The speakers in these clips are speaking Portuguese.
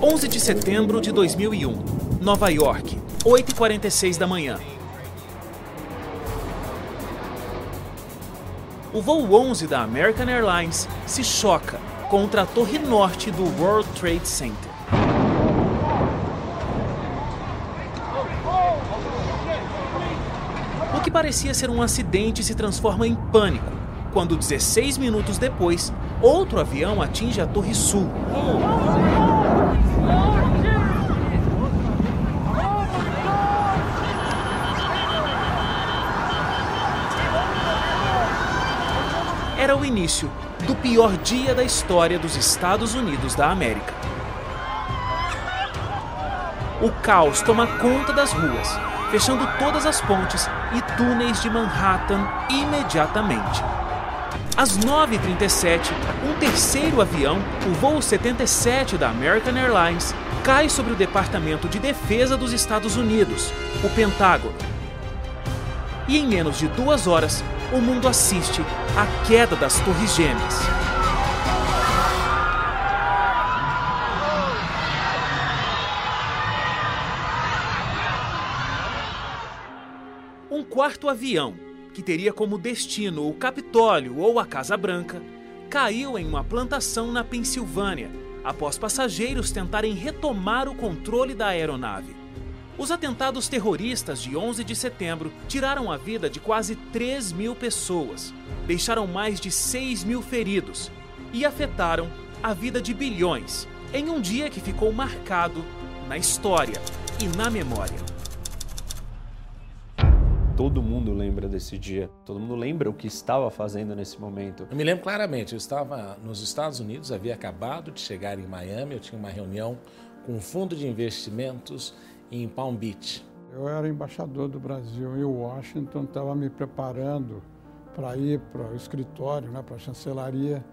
11 de setembro de 2001, Nova York, 8h46 da manhã. O voo 11 da American Airlines se choca contra a torre norte do World Trade Center. O que parecia ser um acidente se transforma em pânico quando 16 minutos depois, outro avião atinge a Torre Sul. Era o início do pior dia da história dos Estados Unidos da América. O caos toma conta das ruas, fechando todas as pontes e túneis de Manhattan imediatamente. Às 9h37, um terceiro avião, o voo 77 da American Airlines, cai sobre o Departamento de Defesa dos Estados Unidos, o Pentágono. E em menos de duas horas, o mundo assiste à queda das Torres Gêmeas. Um quarto avião, que teria como destino o Capitólio ou a Casa Branca, caiu em uma plantação na Pensilvânia, após passageiros tentarem retomar o controle da aeronave. Os atentados terroristas de 11 de setembro tiraram a vida de quase 3 mil pessoas, deixaram mais de 6 mil feridos e afetaram a vida de bilhões em um dia que ficou marcado na história e na memória todo mundo lembra desse dia, todo mundo lembra o que estava fazendo nesse momento. Eu me lembro claramente, eu estava nos Estados Unidos, havia acabado de chegar em Miami, eu tinha uma reunião com um fundo de investimentos em Palm Beach. Eu era embaixador do Brasil em Washington, estava me preparando para ir para o escritório, né, para a chancelaria,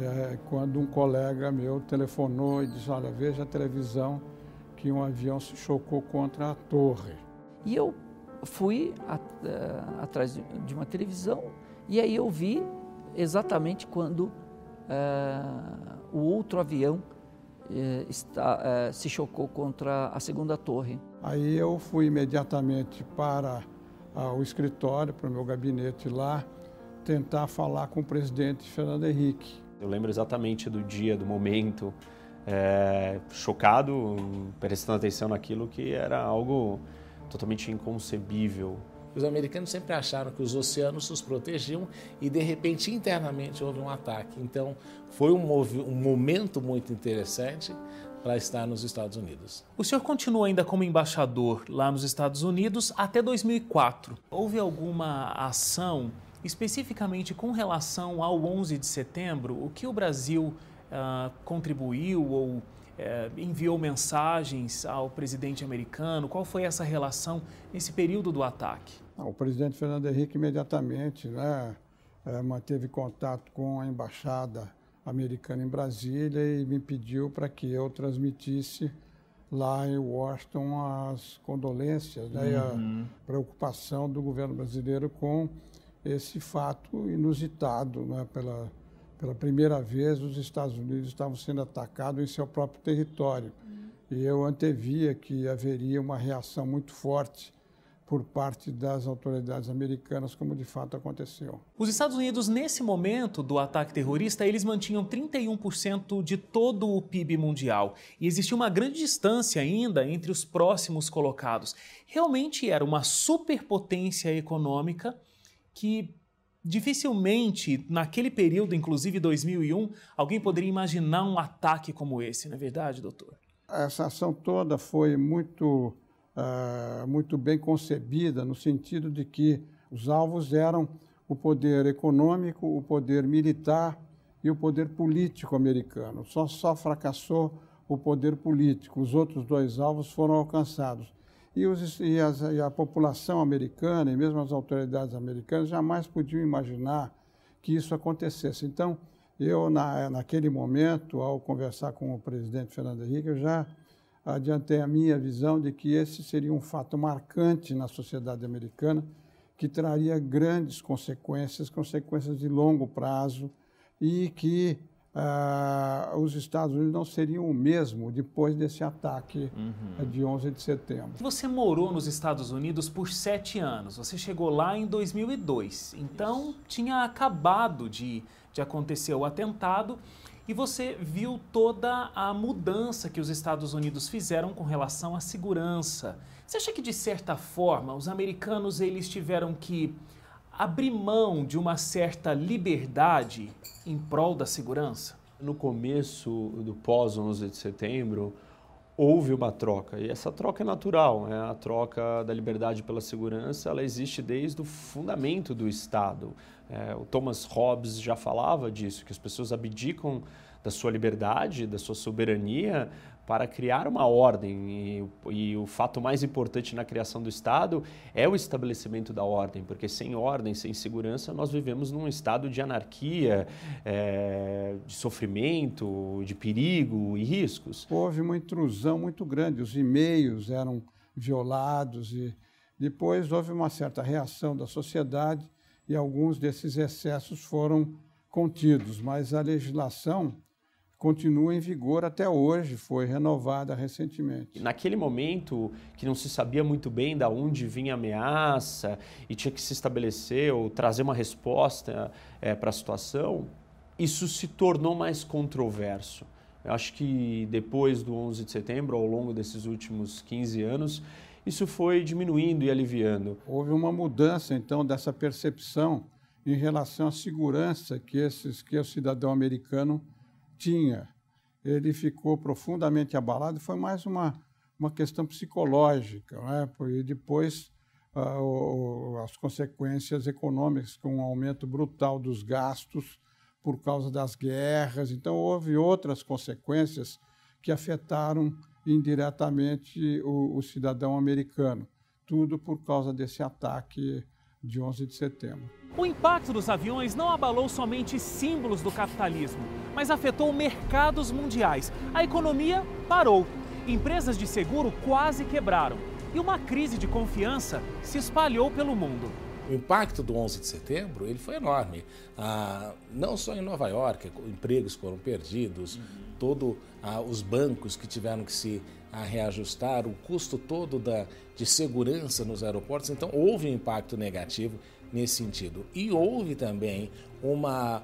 é, quando um colega meu telefonou e disse, olha, veja a televisão que um avião se chocou contra a torre. E eu fui at, uh, atrás de uma televisão e aí eu vi exatamente quando uh, o outro avião uh, está, se chocou contra a segunda torre. Aí eu fui imediatamente para o escritório, para o meu gabinete lá, tentar falar com o presidente Fernando Henrique. Eu lembro exatamente do dia, do momento, é, chocado, prestando atenção naquilo que era algo totalmente inconcebível. Os americanos sempre acharam que os oceanos os protegiam e de repente internamente houve um ataque. Então foi um, um momento muito interessante para estar nos Estados Unidos. O senhor continua ainda como embaixador lá nos Estados Unidos até 2004. Houve alguma ação especificamente com relação ao 11 de setembro? O que o Brasil uh, contribuiu ou é, enviou mensagens ao presidente americano? Qual foi essa relação nesse período do ataque? O presidente Fernando Henrique imediatamente né, é, manteve contato com a embaixada americana em Brasília e me pediu para que eu transmitisse lá em Washington as condolências né, uhum. e a preocupação do governo brasileiro com esse fato inusitado né, pela pela primeira vez, os Estados Unidos estavam sendo atacados em seu próprio território. Uhum. E eu antevia que haveria uma reação muito forte por parte das autoridades americanas, como de fato aconteceu. Os Estados Unidos, nesse momento do ataque terrorista, eles mantinham 31% de todo o PIB mundial. E existia uma grande distância ainda entre os próximos colocados. Realmente era uma superpotência econômica que Dificilmente, naquele período, inclusive 2001, alguém poderia imaginar um ataque como esse, não é verdade, doutor? Essa ação toda foi muito, uh, muito bem concebida, no sentido de que os alvos eram o poder econômico, o poder militar e o poder político americano. Só, só fracassou o poder político, os outros dois alvos foram alcançados. E, os, e, as, e, a população americana e mesmo as autoridades americanas jamais podiam imaginar que isso acontecesse. Então, eu, na, naquele momento, ao conversar com o presidente Fernando Henrique, eu já adiantei a minha visão de que esse seria um fato marcante na sociedade americana, que traria grandes consequências, consequências de longo prazo, e que uh, os Estados Unidos não seriam o mesmo depois desse ataque uhum. de 11 de setembro. Você morou nos Estados Unidos por sete anos. Você chegou lá em 2002. Então Isso. tinha acabado de, de acontecer o atentado e você viu toda a mudança que os Estados Unidos fizeram com relação à segurança. Você acha que de certa forma os americanos eles tiveram que abrir mão de uma certa liberdade em prol da segurança? No começo do pós-11 de setembro, houve uma troca e essa troca é natural, né? a troca da liberdade pela segurança ela existe desde o fundamento do Estado. É, o Thomas Hobbes já falava disso, que as pessoas abdicam da sua liberdade, da sua soberania para criar uma ordem. E, e, o fato mais importante na criação do Estado é o estabelecimento da ordem, porque sem ordem, sem segurança, nós vivemos num estado de anarquia, é, de sofrimento, de perigo e riscos. Houve uma intrusão muito grande, os e-mails eram violados e depois houve uma certa reação da sociedade e alguns desses excessos foram contidos, mas a legislação continua em vigor até hoje, foi renovada recentemente. Naquele momento que não se sabia muito bem da onde vinha a ameaça e tinha que se estabelecer ou trazer uma resposta é, para a situação, isso se tornou mais controverso. Eu acho que depois do 11 de setembro, ao longo desses últimos 15 anos, isso foi diminuindo e aliviando. Houve uma mudança, então, dessa percepção em relação à segurança que, esses, que o cidadão americano tinha. Ele ficou profundamente abalado, foi mais uma, uma questão psicológica, né? e depois uh, o, as consequências econômicas, com um aumento brutal dos gastos por causa das guerras. Então, houve outras consequências que afetaram indiretamente o, o cidadão americano. Tudo por causa desse ataque de 11 de setembro. O impacto dos aviões não abalou somente símbolos do capitalismo, mas afetou mercados mundiais. A economia parou. Empresas de seguro quase quebraram. E uma crise de confiança se espalhou pelo mundo. O impacto do 11 de setembro ele foi enorme. Ah, não só em Nova York, empregos foram perdidos, uhum. todos ah, os bancos que tiveram que se ah, reajustar, o custo todo da, de segurança nos aeroportos. Então, houve um impacto negativo nesse sentido. E houve também uma.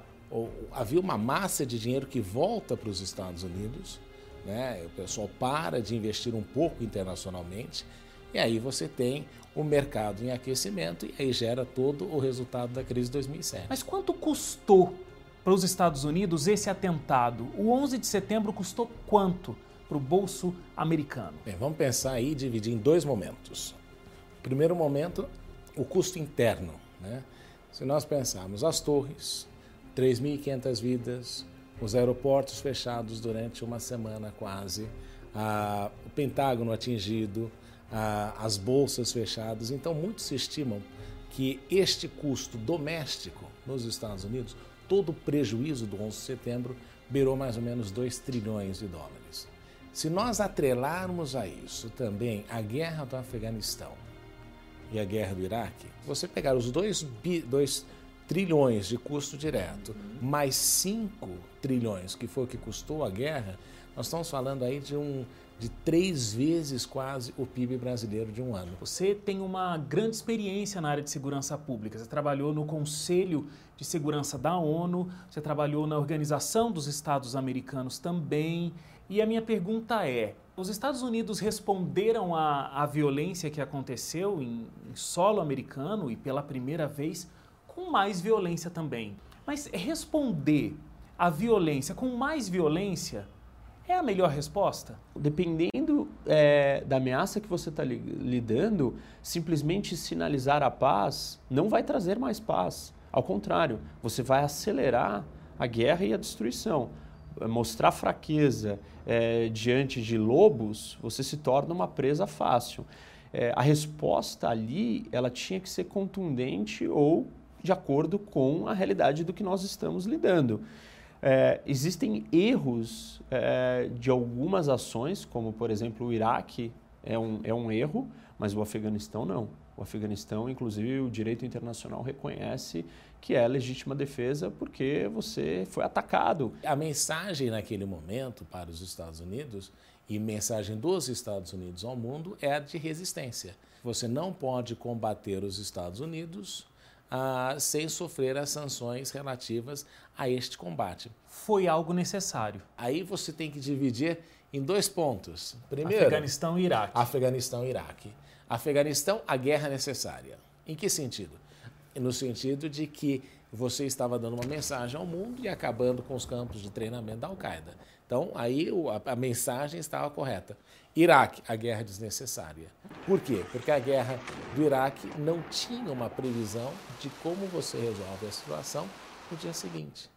Havia uma massa de dinheiro que volta para os Estados Unidos, né? o pessoal para de investir um pouco internacionalmente, e aí você tem o mercado em aquecimento e aí gera todo o resultado da crise de 2007. Mas quanto custou para os Estados Unidos esse atentado? O 11 de setembro custou quanto para o bolso americano? Bem, vamos pensar aí e dividir em dois momentos. Primeiro momento, o custo interno. Né? Se nós pensarmos as torres, 3.500 vidas, os aeroportos fechados durante uma semana quase, o Pentágono atingido, as bolsas fechadas. Então, muitos estimam que este custo doméstico nos Estados Unidos, todo o prejuízo do 11 de setembro, beirou mais ou menos 2 trilhões de dólares. Se nós atrelarmos a isso também a guerra do Afeganistão, e a guerra do Iraque, você pegar os 2 dois trilhões de custo direto, mais 5 trilhões, que foi o que custou a guerra, nós estamos falando aí de um de três vezes quase o PIB brasileiro de um ano. Você tem uma grande experiência na área de segurança pública. Você trabalhou no Conselho de Segurança da ONU, você trabalhou na Organização dos Estados Americanos também. E a minha pergunta é: os Estados Unidos responderam à, à violência que aconteceu em, em solo americano e pela primeira vez com mais violência também. Mas responder à violência com mais violência é a melhor resposta? Dependendo é, da ameaça que você está lidando, simplesmente sinalizar a paz não vai trazer mais paz. Ao contrário, você vai acelerar a guerra e a destruição mostrar fraqueza é, diante de lobos, você se torna uma presa fácil. É, a resposta ali, ela tinha que ser contundente ou de acordo com a realidade do que nós estamos lidando. É, existem erros é, de algumas ações, como por exemplo o Iraque é um, é um erro, mas o Afeganistão não. O Afeganistão, inclusive, o direito internacional reconhece que é legítima defesa porque você foi atacado. A mensagem naquele momento para os Estados Unidos e mensagem dos Estados Unidos ao mundo é a de resistência. Você não pode combater os Estados Unidos ah, sem sofrer as sanções relativas a este combate. Foi algo necessário. Aí você tem que dividir em dois pontos. Primeiro, Afeganistão e Iraque. Afeganistão e Iraque. Afeganistão, a guerra necessária. Em que sentido? No sentido de que você estava dando uma mensagem ao mundo e acabando com os campos de treinamento da Al-Qaeda. Então, aí a, a mensagem estava correta. Iraque, a guerra desnecessária. Por quê? Porque a guerra do Iraque não tinha uma previsão de como você resolve a situação no dia seguinte.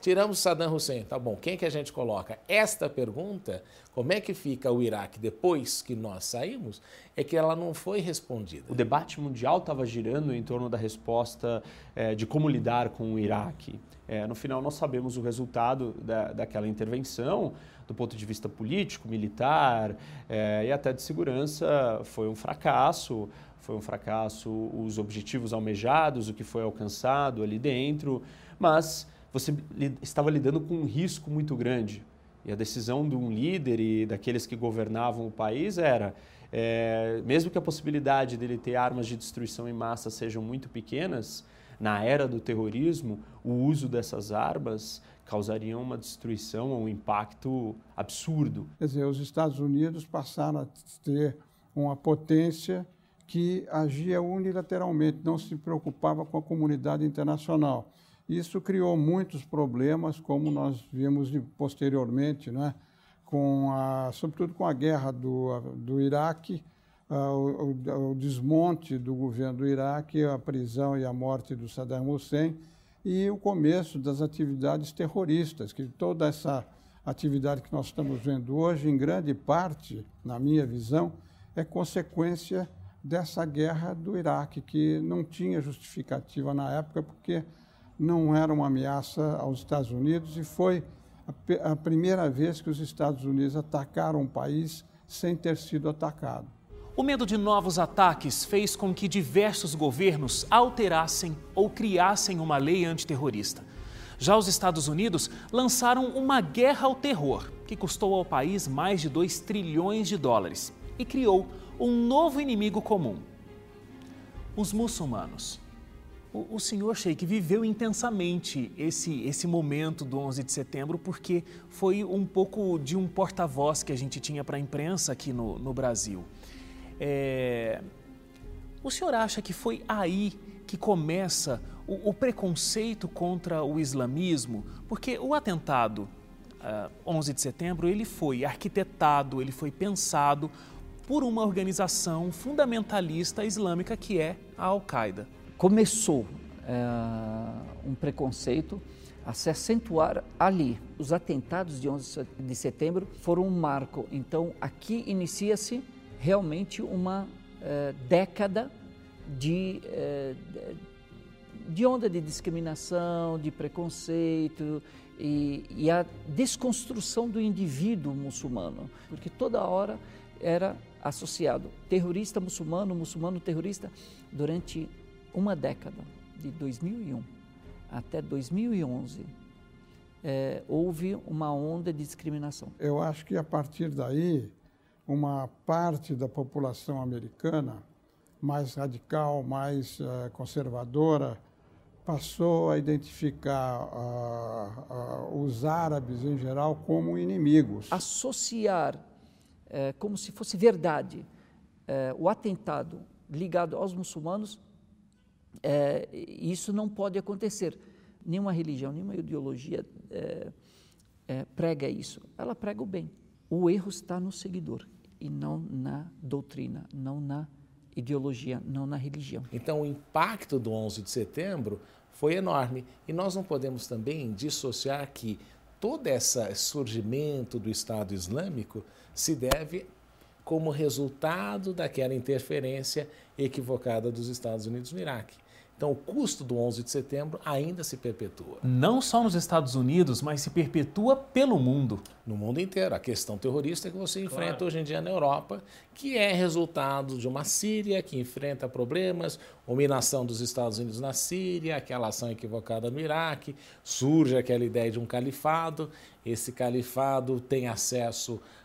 Tiramos Saddam Hussein, tá bom. Quem que a gente coloca? Esta pergunta, como é que fica o Iraque depois que nós saímos, é que ela não foi respondida. O debate mundial estava girando em torno da resposta é, de como lidar com o Iraque. É, no final, nós sabemos o resultado da, daquela intervenção, do ponto de vista político, militar é, e até de segurança, foi um fracasso. Foi um fracasso os objetivos almejados, o que foi alcançado ali dentro, mas você estava lidando com um risco muito grande. E a decisão de um líder e daqueles que governavam o país era, é, mesmo que a possibilidade dele ter armas de destruição em massa sejam muito pequenas, na era do terrorismo, o uso dessas armas causaria uma destruição, um impacto absurdo. Quer dizer, os Estados Unidos passaram a ter uma potência que agia unilateralmente, não se preocupava com a comunidade internacional. Isso criou muitos problemas, como nós vimos posteriormente, né? com a, sobretudo com a guerra do, do Iraque, uh, o, o, desmonte do governo do Iraque, a prisão e a morte do Saddam Hussein e o começo das atividades terroristas, que toda essa atividade que nós estamos vendo hoje, em grande parte, na minha visão, é consequência dessa guerra do Iraque, que não tinha justificativa na época, porque não era uma ameaça aos Estados Unidos e foi a, a primeira vez que os Estados Unidos atacaram um país sem ter sido atacado. O medo de novos ataques fez com que diversos governos alterassem ou criassem uma lei antiterrorista. Já os Estados Unidos lançaram uma guerra ao terror, que custou ao país mais de 2 trilhões de dólares e criou um novo inimigo comum: os muçulmanos. O, o senhor Sheik viveu intensamente esse, esse momento do 11 de setembro porque foi um pouco de um porta-voz que a gente tinha para a imprensa aqui no, no Brasil. É, o senhor acha que foi aí que começa o, o preconceito contra o islamismo? Porque o atentado uh, 11 de setembro ele foi arquitetado, ele foi pensado por uma organização fundamentalista islâmica que é a Al-Qaeda começou é, um preconceito a se acentuar ali. Os atentados de 11 de setembro foram um marco. Então, aqui inicia-se realmente uma é, década de, é, de onda de discriminação, de preconceito e, e a desconstrução do indivíduo muçulmano, porque toda hora era associado terrorista muçulmano, muçulmano terrorista durante uma década, de 2001 até 2011, é, houve uma onda de discriminação. Eu acho que a partir daí, uma parte da população americana, mais radical, mais uh, conservadora, passou a identificar uh, uh, os árabes em geral como inimigos. Associar eh, como se fosse verdade eh, o atentado ligado aos muçulmanos é, isso não pode acontecer. Nenhuma religião, nenhuma ideologia é, é, prega isso. Ela prega o bem. O erro está no seguidor e não na doutrina, não na ideologia, não na religião. Então, o impacto do 11 de setembro foi enorme. E nós não podemos também dissociar que todo esse surgimento do Estado Islâmico se deve como resultado daquela interferência equivocada dos Estados Unidos no Iraque. Então, o custo do 11 de setembro ainda se perpetua. Não só nos Estados Unidos, mas se perpetua pelo mundo. No mundo inteiro. A questão terrorista que você enfrenta claro. hoje em dia na Europa, que é resultado de uma Síria que enfrenta problemas, dominação dos Estados Unidos na Síria, aquela ação equivocada no Iraque, surge aquela ideia de um califado. Esse califado tem acesso a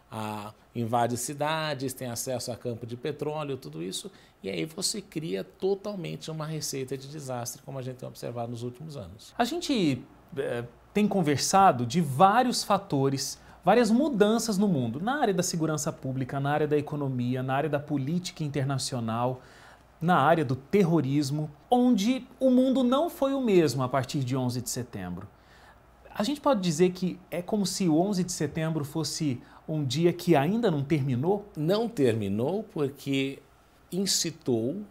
invade cidades, tem acesso a campo de petróleo, tudo isso, e aí você cria totalmente uma receita de desastre, como a gente tem observado nos últimos anos. A gente é, tem conversado de vários fatores, várias mudanças no mundo, na área da segurança pública, na área da economia, na área da política internacional, na área do terrorismo, onde o mundo não foi o mesmo a partir de 11 de setembro. A gente pode dizer que é como se o 11 de setembro fosse um dia que ainda não terminou? Não terminou porque incitou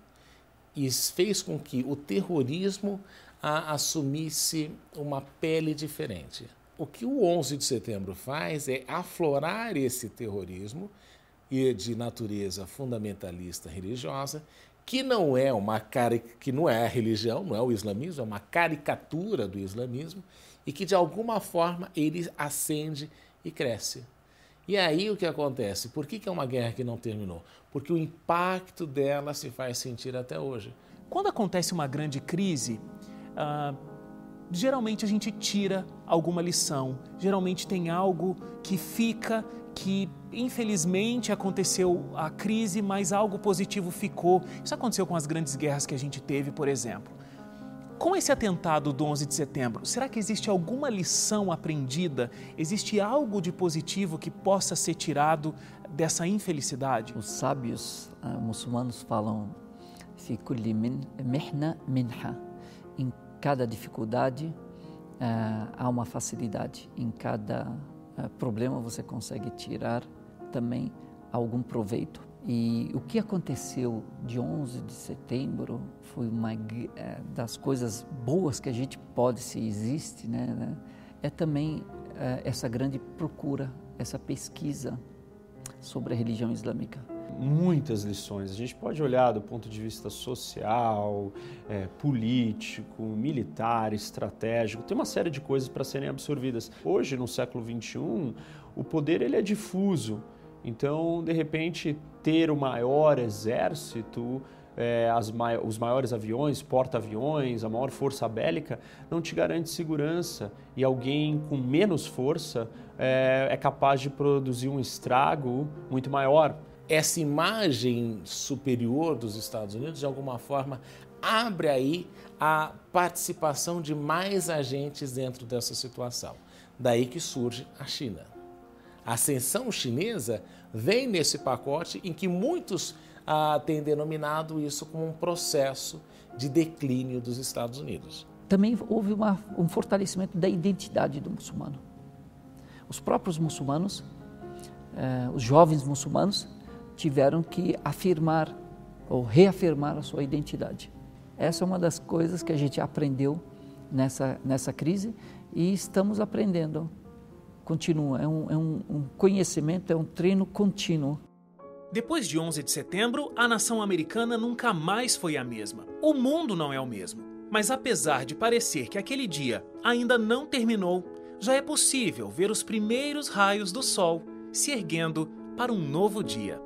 e fez com que o terrorismo assumisse uma pele diferente. O que o 11 de setembro faz é aflorar esse terrorismo de natureza fundamentalista religiosa, que não é uma que não é a religião, não é o islamismo, é uma caricatura do islamismo e que de alguma forma ele acende e cresce. E aí o que acontece? Por que, que é uma guerra que não terminou? Porque o impacto dela se faz sentir até hoje. Quando acontece uma grande crise, uh, geralmente a gente tira alguma lição, geralmente tem algo que fica que infelizmente aconteceu a crise, mas algo positivo ficou. Isso aconteceu com as grandes guerras que a gente teve, por exemplo. Com esse atentado do 11 de setembro, será que existe alguma lição aprendida? Existe algo de positivo que possa ser tirado dessa infelicidade? Os sábios uh, muçulmanos falam minha. Em cada dificuldade uh, há uma facilidade. Em cada uh, problema você consegue tirar também algum proveito. E o que aconteceu de 11 de setembro foi uma é, das coisas boas que a gente pode, se existe, né, né é também é, essa grande procura, essa pesquisa sobre a religião islâmica. Muitas lições. A gente pode olhar do ponto de vista social, é, político, militar, estratégico. Tem uma série de coisas para serem absorvidas. Hoje, no século XXI, o poder ele é difuso. Então, de repente, ter o maior exército, é, mai os maiores aviões, porta-aviões, a maior força bélica, não te garante segurança. E alguém com menos força é, é capaz de produzir um estrago muito maior. Essa imagem superior dos Estados Unidos, de alguma forma, abre aí a participação de mais agentes dentro dessa situação. Daí que surge a China. A ascensão chinesa vem nesse pacote em que muitos ah, têm denominado isso como um processo de declínio dos Estados Unidos. Também houve uma, um fortalecimento da identidade do muçulmano. Os próprios muçulmanos, eh, os jovens muçulmanos, tiveram que afirmar ou reafirmar a sua identidade. Essa é uma das coisas que a gente aprendeu nessa, nessa crise e estamos aprendendo continua, é um, é um, um conhecimento, é um treino contínuo. Depois de 11 de setembro, a nação americana nunca mais foi a mesma. O mundo não é o mesmo. Mas apesar de parecer que aquele dia ainda não terminou, já é possível ver os primeiros raios do sol se erguendo para um novo dia.